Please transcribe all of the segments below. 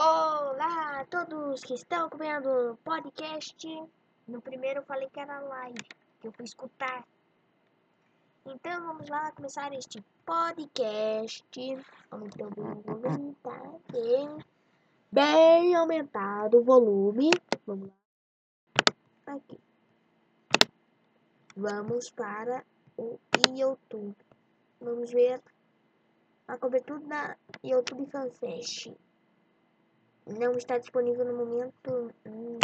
Olá a todos que estão acompanhando o podcast. No primeiro eu falei que era live, que eu fui escutar. Então vamos lá começar este podcast. Aumentar o volume, tá bem, bem aumentado o volume. Vamos lá. Aqui. Vamos para o YouTube. Vamos ver a cobertura da YouTube FanFest não está disponível no momento. Hum,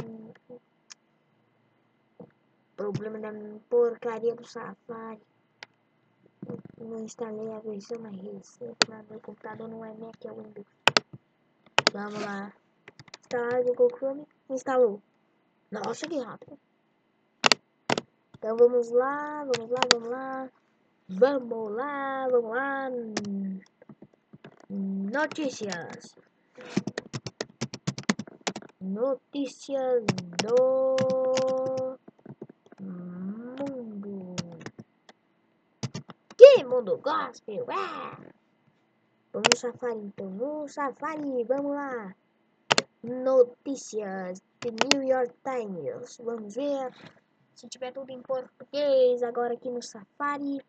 problema da porcaria do Safari. Não instalei a versão mais recente. Meu computador não é Mac, é Windows. Vamos lá. Instalar o Google Chrome. Instalou. Nossa, que rápido. Então vamos lá, vamos lá, vamos lá. Vamos lá, vamos lá. Notícias notícias do mundo. Que mundo gospel? É. Vamos Safari então, no Safari, vamos lá. Notícias de New York Times. Vamos ver se tiver tudo em português agora aqui no Safari.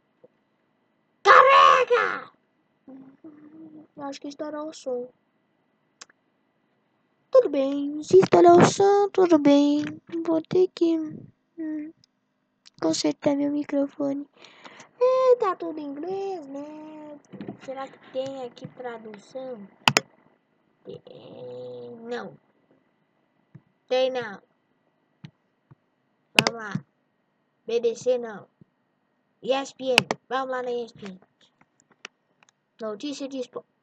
Carrega! Acho que estourou o som. Tudo bem, se instalar o som, tudo bem. Vou ter que hum, consertar meu microfone. É, tá tudo em inglês, né? Será que tem aqui tradução? Tem, não. Tem não. Vamos lá. BDC não. ESPN. Vamos lá na ESPN. Notícia de esporte.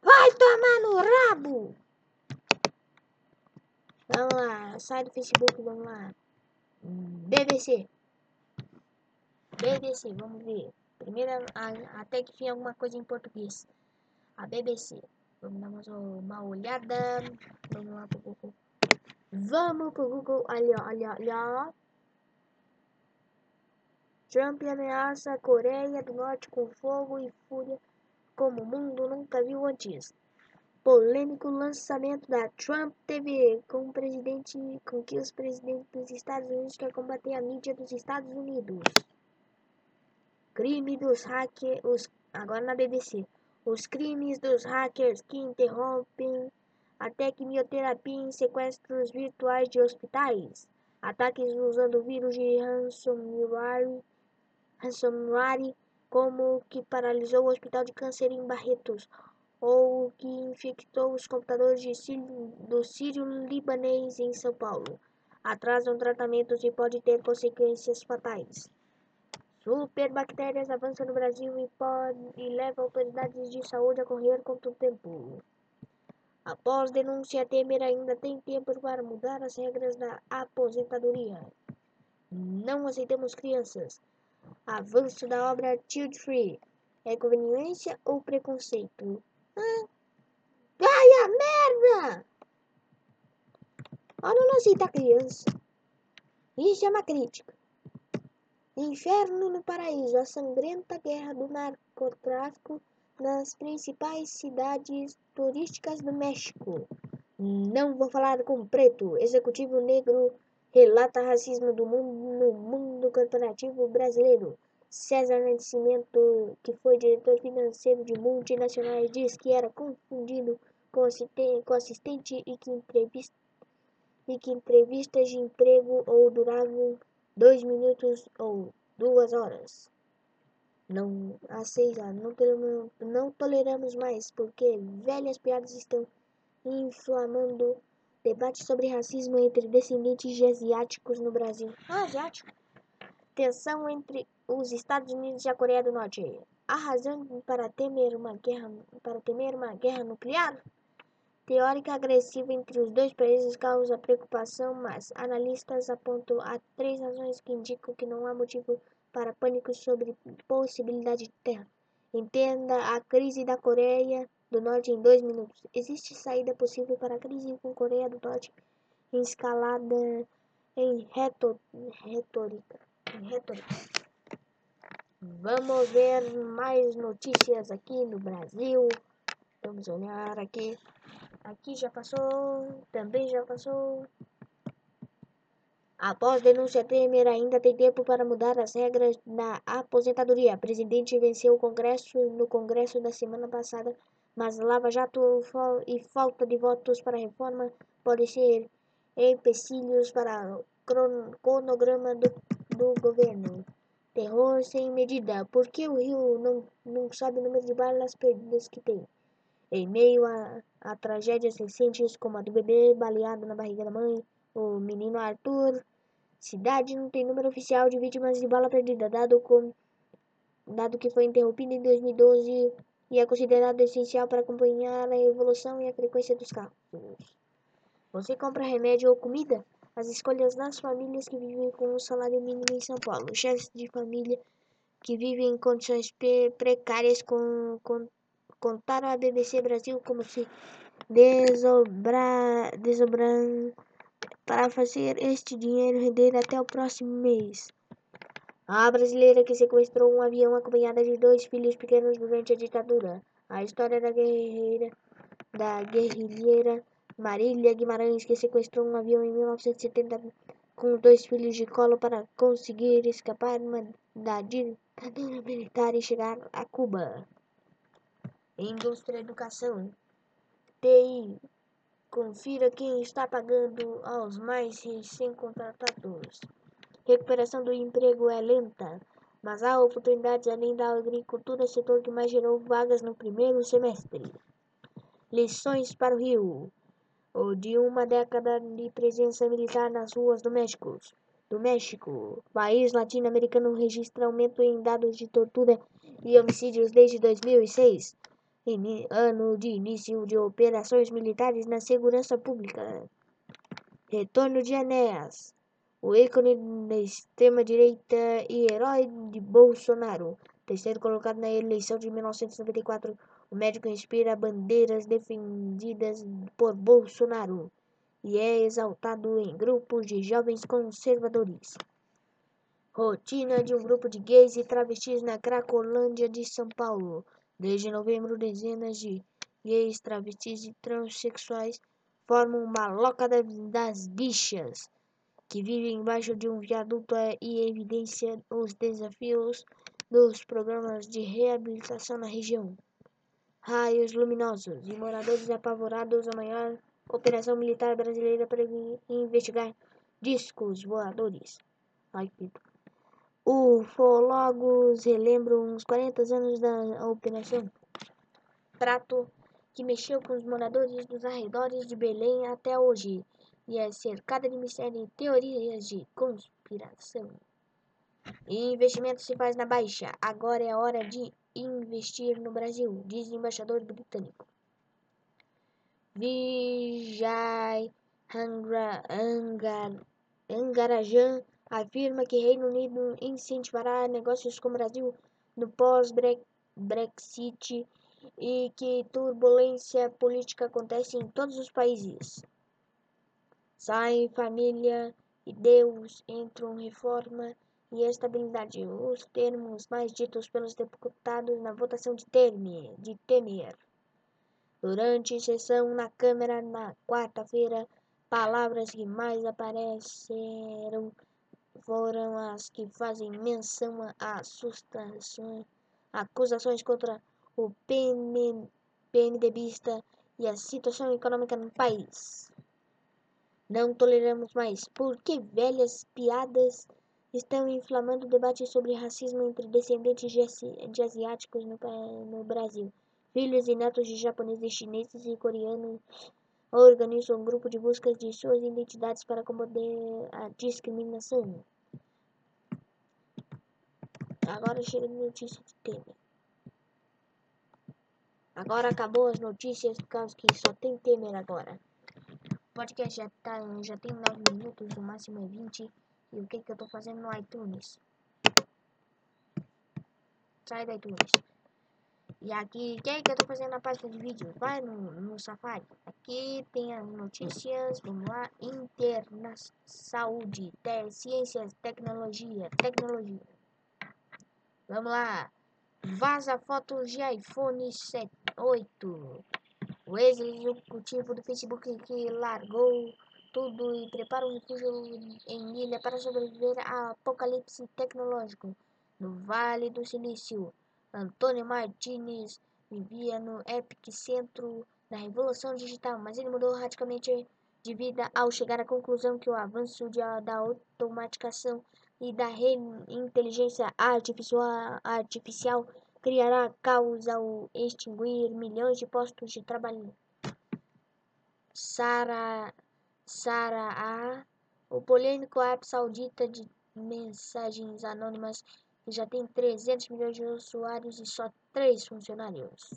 Vai tomar no rabo! Vamos lá, sai do Facebook, vamos lá. BBC. BBC, vamos ver. Primeira, até que tinha alguma coisa em português. A BBC. Vamos dar mais uma olhada. Vamos lá pro Google. Vamos pro Google. Olha, olha, olha. Trump ameaça a Coreia do Norte com fogo e fúria como o mundo nunca viu antes. Polêmico lançamento da Trump TV com o presidente com que os presidentes dos Estados Unidos querem combater a mídia dos Estados Unidos. Crime dos hackers, agora na BBC. Os crimes dos hackers que interrompem até quimioterapia em sequestros virtuais de hospitais. Ataques usando vírus de ransomware, ransomware como que paralisou o Hospital de Câncer em Barretos, ou que infectou os computadores Sírio, do Sírio-Libanês em São Paulo. Atrasam tratamentos e pode ter consequências fatais. Superbactérias avançam no Brasil e, pode, e leva autoridades de saúde a correr contra o tempo. Após denúncia, Temer ainda tem tempo para mudar as regras da aposentadoria. Não aceitamos crianças. Avanço da obra Child Free. É conveniência ou preconceito? Ai, a merda! Olha não aceita criança. Isso é uma crítica. Inferno no Paraíso. A sangrenta guerra do narcotráfico nas principais cidades turísticas do México. Não vou falar com preto. Executivo negro relata racismo do mundo no mundo corporativo brasileiro. César Nascimento, que foi diretor financeiro de multinacionais, diz que era confundido com assistente e que, entrevista, e que entrevistas de emprego ou duravam dois minutos ou duas horas. Não, há seis anos, não toleramos, não toleramos mais, porque velhas piadas estão inflamando Debate sobre racismo entre descendentes de asiáticos no Brasil. Ah, asiático. Tensão entre os Estados Unidos e a Coreia do Norte. Há razão para temer uma guerra, para temer uma guerra nuclear? Teórica agressiva entre os dois países causa preocupação, mas analistas apontam a três razões que indicam que não há motivo para pânico sobre possibilidade de terra. Entenda a crise da Coreia do Norte em dois minutos. Existe saída possível para a crise com Coreia do Norte em escalada em retórica. Em retórica. Vamos ver mais notícias aqui no Brasil. Vamos olhar aqui. Aqui já passou. Também já passou. Após denúncia Temer ainda tem tempo para mudar as regras da aposentadoria. O presidente venceu o Congresso no Congresso da semana passada, mas Lava Jato e falta de votos para a reforma podem ser empecilhos para o cronograma do, do governo. Terror sem medida. Por que o Rio não, não sabe o número de balas perdidas que tem? Em meio a, a tragédias recentes como a do bebê baleado na barriga da mãe, o menino Arthur cidade não tem número oficial de vítimas de bala perdida, dado, com, dado que foi interrompida em 2012 e é considerado essencial para acompanhar a evolução e a frequência dos casos. Você compra remédio ou comida? As escolhas das famílias que vivem com o salário mínimo em São Paulo. Chefes de família que vivem em condições precárias com, com, contaram à BBC Brasil como se desobrar, desobrar para fazer este dinheiro render até o próximo mês. A brasileira que sequestrou um avião acompanhada de dois filhos pequenos durante a ditadura. A história da guerreira, da guerrilheira Marília Guimarães que sequestrou um avião em 1970 com dois filhos de colo para conseguir escapar da ditadura militar e chegar a Cuba. Indústria Educação. TI, Confira quem está pagando aos mais recém-contratados. Recuperação do emprego é lenta, mas há oportunidades além da agricultura, setor que mais gerou vagas no primeiro semestre. Lições para o Rio. O de uma década de presença militar nas ruas do México. Do México, país latino-americano registra aumento em dados de tortura e homicídios desde 2006 ano de início de operações militares na segurança pública. Retorno de Enéas, o ícone da extrema-direita e herói de Bolsonaro. Terceiro colocado na eleição de 1994, o médico inspira bandeiras defendidas por Bolsonaro e é exaltado em grupos de jovens conservadores. Rotina de um grupo de gays e travestis na Cracolândia de São Paulo. Desde novembro, dezenas de gays, travestis e transexuais formam uma loca das bichas que vivem embaixo de um viaduto e evidencia os desafios dos programas de reabilitação na região. Raios luminosos e moradores apavorados a maior operação militar brasileira para investigar discos voadores. Ai, Ufólogos relembram os 40 anos da operação. Trato que mexeu com os moradores dos arredores de Belém até hoje e é cercada de mistério e teorias de conspiração. E investimento se faz na baixa. Agora é hora de investir no Brasil, diz o embaixador britânico. Vijay Angarajan afirma que Reino Unido incentivará negócios com o Brasil no pós-Brexit e que turbulência política acontece em todos os países. Sai família e Deus entram reforma e estabilidade, os termos mais ditos pelos deputados na votação de Temer. De Temer. Durante sessão na Câmara na quarta-feira, palavras que mais apareceram foram as que fazem menção a acusações contra o PM, PMDBista e a situação econômica no país. Não toleramos mais, porque velhas piadas estão inflamando o debate sobre racismo entre descendentes de asiáticos no, no Brasil. Filhos e netos de japoneses, chineses e coreanos organiza um grupo de busca de suas identidades para combater a discriminação. Agora chega de notícia de Temer. Agora acabou as notícias por causa que só tem Temer agora. O podcast já, tá, já tem 9 minutos, o máximo é 20. E o que, que eu tô fazendo no iTunes? Sai do iTunes. E aqui, o que, é que eu tô fazendo na página de vídeos? Vai no, no Safari. Aqui tem as notícias, vamos lá. Interna saúde, te, ciências, tecnologia, tecnologia. Vamos lá. Vaza fotos de iPhone 7, 8. O ex-executivo do Facebook que largou tudo e prepara um refúgio em ilha para sobreviver ao apocalipse tecnológico. No Vale do Silício, Antônio Martinez vivia no epicentro da revolução digital, mas ele mudou radicalmente de vida ao chegar à conclusão que o avanço de, da automatização e da inteligência artificial, artificial criará caos ao extinguir milhões de postos de trabalho. Sara, Sara A, o polêmico app saudita de mensagens anônimas que já tem 300 milhões de usuários e só 3 funcionários.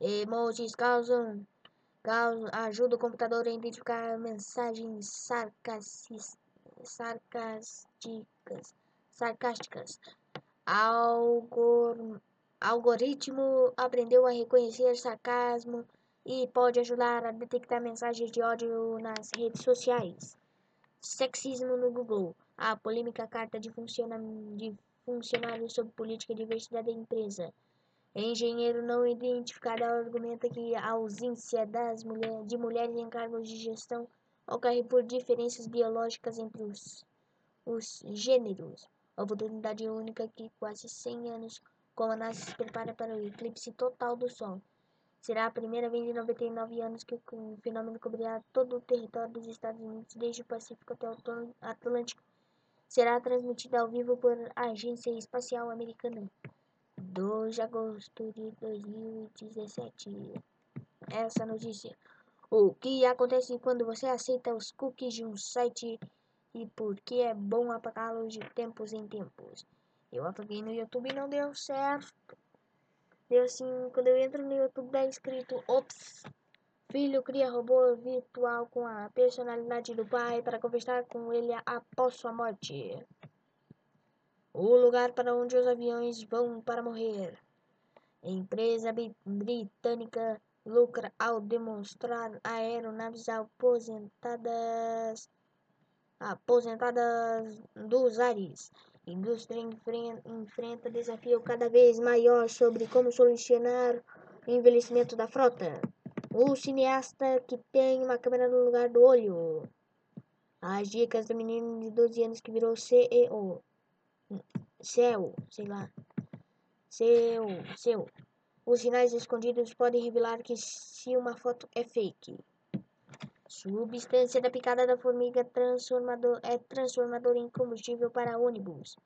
Emojis causam, causam ajuda o computador a identificar mensagens sarcásticas, sarcásticas. Algor, algoritmo aprendeu a reconhecer sarcasmo e pode ajudar a detectar mensagens de ódio nas redes sociais. Sexismo no Google. A polêmica carta de, funciona, de sobre política e diversidade da empresa. Engenheiro não identificado argumenta que a ausência das mulher, de mulheres em cargos de gestão ocorre por diferenças biológicas entre os, os gêneros. Oportunidade única que quase 100 anos como a NASA se prepara para o eclipse total do Sol. Será a primeira vez em 99 anos que o fenômeno cobrirá todo o território dos Estados Unidos, desde o Pacífico até o Atlântico. Será transmitida ao vivo por Agência Espacial Americana. 2 de agosto de 2017. Essa notícia. O que acontece quando você aceita os cookies de um site e por que é bom apagá-los de tempos em tempos? Eu apaguei no YouTube e não deu certo. Deu assim, quando eu entro no YouTube, dá escrito Ops, filho cria robô virtual com a personalidade do pai para conversar com ele após sua morte. O lugar para onde os aviões vão para morrer. Empresa britânica lucra ao demonstrar aeronaves aposentadas aposentadas dos ares indústria enfrenta desafio cada vez maior sobre como solucionar o envelhecimento da frota. O cineasta que tem uma câmera no lugar do olho. As dicas do menino de 12 anos que virou CEO. Céu, sei lá. Seu, seu. Os sinais escondidos podem revelar que se uma foto é fake. Substância da picada da formiga transformador, é transformador em combustível para ônibus.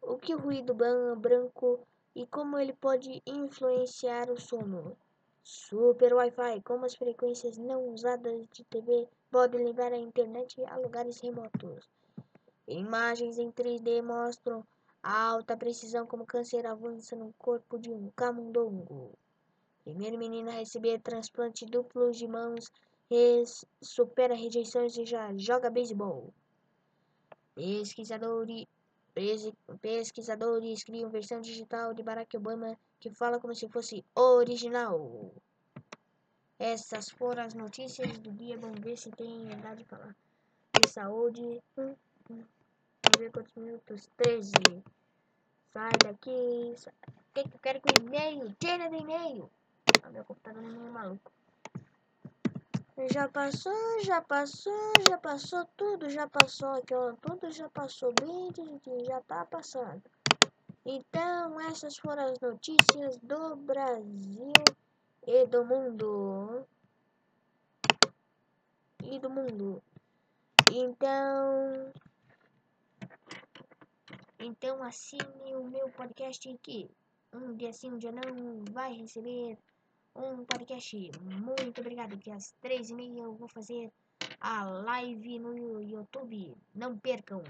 O que o ruído branco e como ele pode influenciar o sono. Super Wi-Fi, como as frequências não usadas de TV podem levar a internet a lugares remotos. Imagens em 3D mostram alta precisão como câncer avança no corpo de um camundongo. Primeiro menino a receber transplante duplo de mãos supera rejeições e já joga beisebol. Pesquisadores, pesquisadores criam versão digital de Barack Obama que fala como se fosse original. Essas foram as notícias do dia. Vamos ver se tem verdade de falar. De saúde. Vamos ver quantos minutos. 13. Sai daqui. O que, eu quero com e-mail? Tira do e-mail. Ah, meu computador é meio maluco. Já passou, já passou, já passou tudo, já passou aqui, ó, tudo já passou bem, já tá passando. Então, essas foram as notícias do Brasil e do mundo. E do mundo. Então, então assine o meu podcast aqui. Um dia sim, um dia não, vai receber um podcast. Muito obrigado, que às três e meia eu vou fazer a live no YouTube. Não percam!